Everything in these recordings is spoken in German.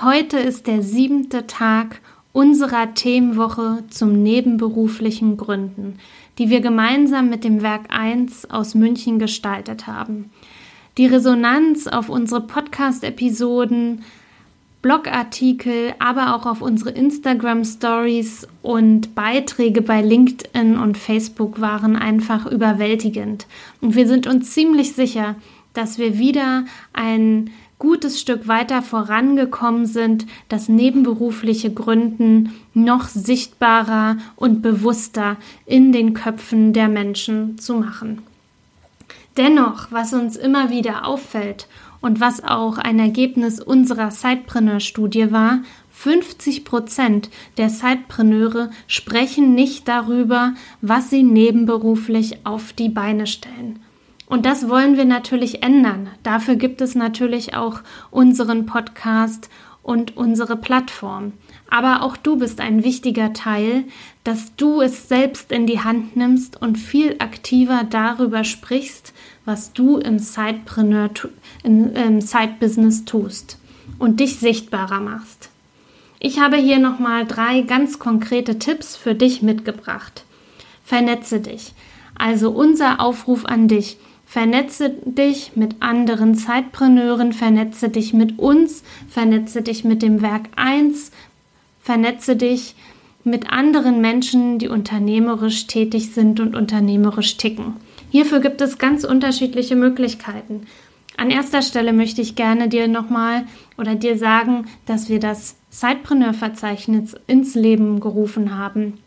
Heute ist der siebte Tag unserer Themenwoche zum nebenberuflichen Gründen, die wir gemeinsam mit dem Werk 1 aus München gestaltet haben. Die Resonanz auf unsere Podcast-Episoden, Blogartikel, aber auch auf unsere Instagram-Stories und Beiträge bei LinkedIn und Facebook waren einfach überwältigend. Und wir sind uns ziemlich sicher, dass wir wieder ein gutes Stück weiter vorangekommen sind, das nebenberufliche Gründen noch sichtbarer und bewusster in den Köpfen der Menschen zu machen. Dennoch, was uns immer wieder auffällt und was auch ein Ergebnis unserer Sidepreneur-Studie war, 50 Prozent der Sidepreneure sprechen nicht darüber, was sie nebenberuflich auf die Beine stellen. Und das wollen wir natürlich ändern. Dafür gibt es natürlich auch unseren Podcast und unsere Plattform. Aber auch du bist ein wichtiger Teil, dass du es selbst in die Hand nimmst und viel aktiver darüber sprichst, was du im im, im Side-Business tust und dich sichtbarer machst. Ich habe hier nochmal drei ganz konkrete Tipps für dich mitgebracht. Vernetze dich. Also unser Aufruf an dich. Vernetze dich mit anderen Zeitpreneuren, vernetze dich mit uns, vernetze dich mit dem Werk 1, vernetze dich mit anderen Menschen, die unternehmerisch tätig sind und unternehmerisch ticken. Hierfür gibt es ganz unterschiedliche Möglichkeiten. An erster Stelle möchte ich gerne dir nochmal oder dir sagen, dass wir das Zeitpreneur-Verzeichnis ins Leben gerufen haben.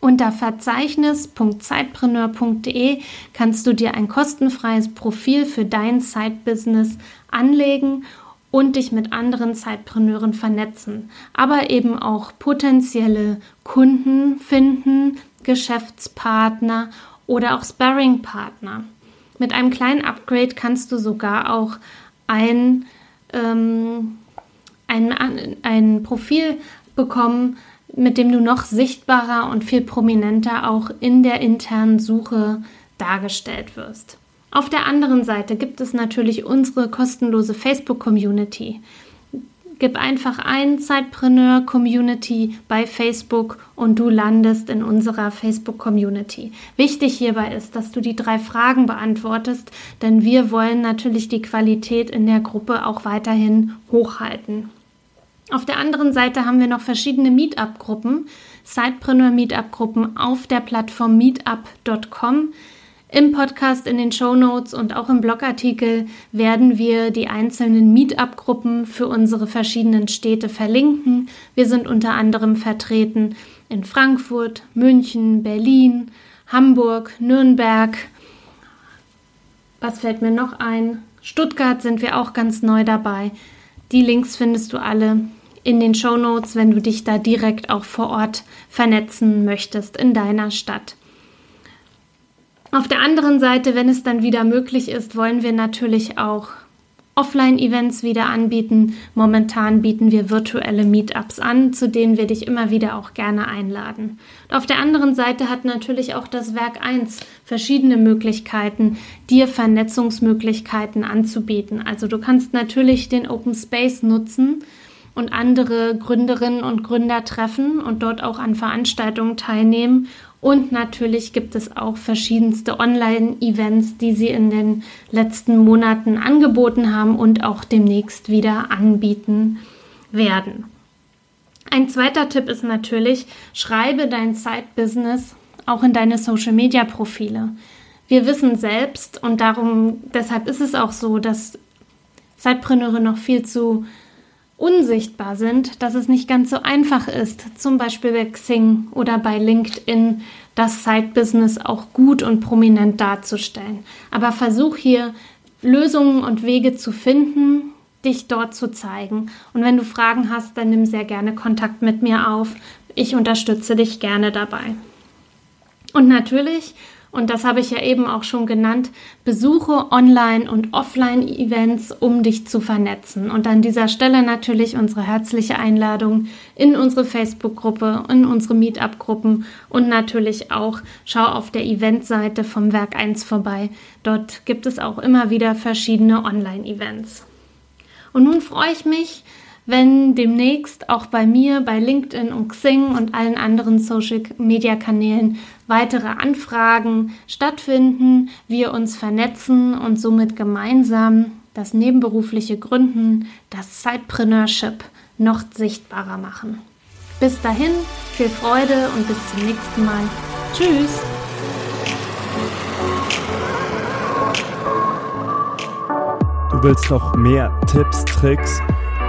Unter verzeichnis.zeitpreneur.de kannst du dir ein kostenfreies Profil für dein Side-Business anlegen und dich mit anderen Zeitpreneuren vernetzen, aber eben auch potenzielle Kunden finden, Geschäftspartner oder auch Sparring-Partner. Mit einem kleinen Upgrade kannst du sogar auch ein, ähm, ein, ein Profil bekommen, mit dem du noch sichtbarer und viel prominenter auch in der internen Suche dargestellt wirst. Auf der anderen Seite gibt es natürlich unsere kostenlose Facebook-Community. Gib einfach ein Zeitpreneur Community bei Facebook und du landest in unserer Facebook Community. Wichtig hierbei ist, dass du die drei Fragen beantwortest, denn wir wollen natürlich die Qualität in der Gruppe auch weiterhin hochhalten. Auf der anderen Seite haben wir noch verschiedene Meetup-Gruppen, Sidepreneur-Meetup-Gruppen auf der Plattform meetup.com. Im Podcast, in den Show Notes und auch im Blogartikel werden wir die einzelnen Meetup-Gruppen für unsere verschiedenen Städte verlinken. Wir sind unter anderem vertreten in Frankfurt, München, Berlin, Hamburg, Nürnberg. Was fällt mir noch ein? Stuttgart sind wir auch ganz neu dabei. Die Links findest du alle in den Show Notes, wenn du dich da direkt auch vor Ort vernetzen möchtest in deiner Stadt. Auf der anderen Seite, wenn es dann wieder möglich ist, wollen wir natürlich auch Offline-Events wieder anbieten. Momentan bieten wir virtuelle Meetups an, zu denen wir dich immer wieder auch gerne einladen. Und auf der anderen Seite hat natürlich auch das Werk 1 verschiedene Möglichkeiten, dir Vernetzungsmöglichkeiten anzubieten. Also du kannst natürlich den Open Space nutzen, und andere Gründerinnen und Gründer treffen und dort auch an Veranstaltungen teilnehmen. Und natürlich gibt es auch verschiedenste Online-Events, die sie in den letzten Monaten angeboten haben und auch demnächst wieder anbieten werden. Ein zweiter Tipp ist natürlich, schreibe dein Side-Business auch in deine Social-Media-Profile. Wir wissen selbst und darum, deshalb ist es auch so, dass Sidepreneure noch viel zu unsichtbar sind, dass es nicht ganz so einfach ist, zum Beispiel bei Xing oder bei LinkedIn das Side-Business auch gut und prominent darzustellen. Aber versuch hier Lösungen und Wege zu finden, dich dort zu zeigen. Und wenn du Fragen hast, dann nimm sehr gerne Kontakt mit mir auf. Ich unterstütze dich gerne dabei. Und natürlich und das habe ich ja eben auch schon genannt, besuche Online- und Offline-Events, um dich zu vernetzen. Und an dieser Stelle natürlich unsere herzliche Einladung in unsere Facebook-Gruppe, in unsere Meetup-Gruppen und natürlich auch schau auf der Eventseite vom Werk 1 vorbei. Dort gibt es auch immer wieder verschiedene Online-Events. Und nun freue ich mich, wenn demnächst auch bei mir, bei LinkedIn und Xing und allen anderen Social-Media-Kanälen weitere Anfragen stattfinden, wir uns vernetzen und somit gemeinsam das nebenberufliche Gründen, das Sidepreneurship noch sichtbarer machen. Bis dahin, viel Freude und bis zum nächsten Mal. Tschüss! Du willst noch mehr Tipps, Tricks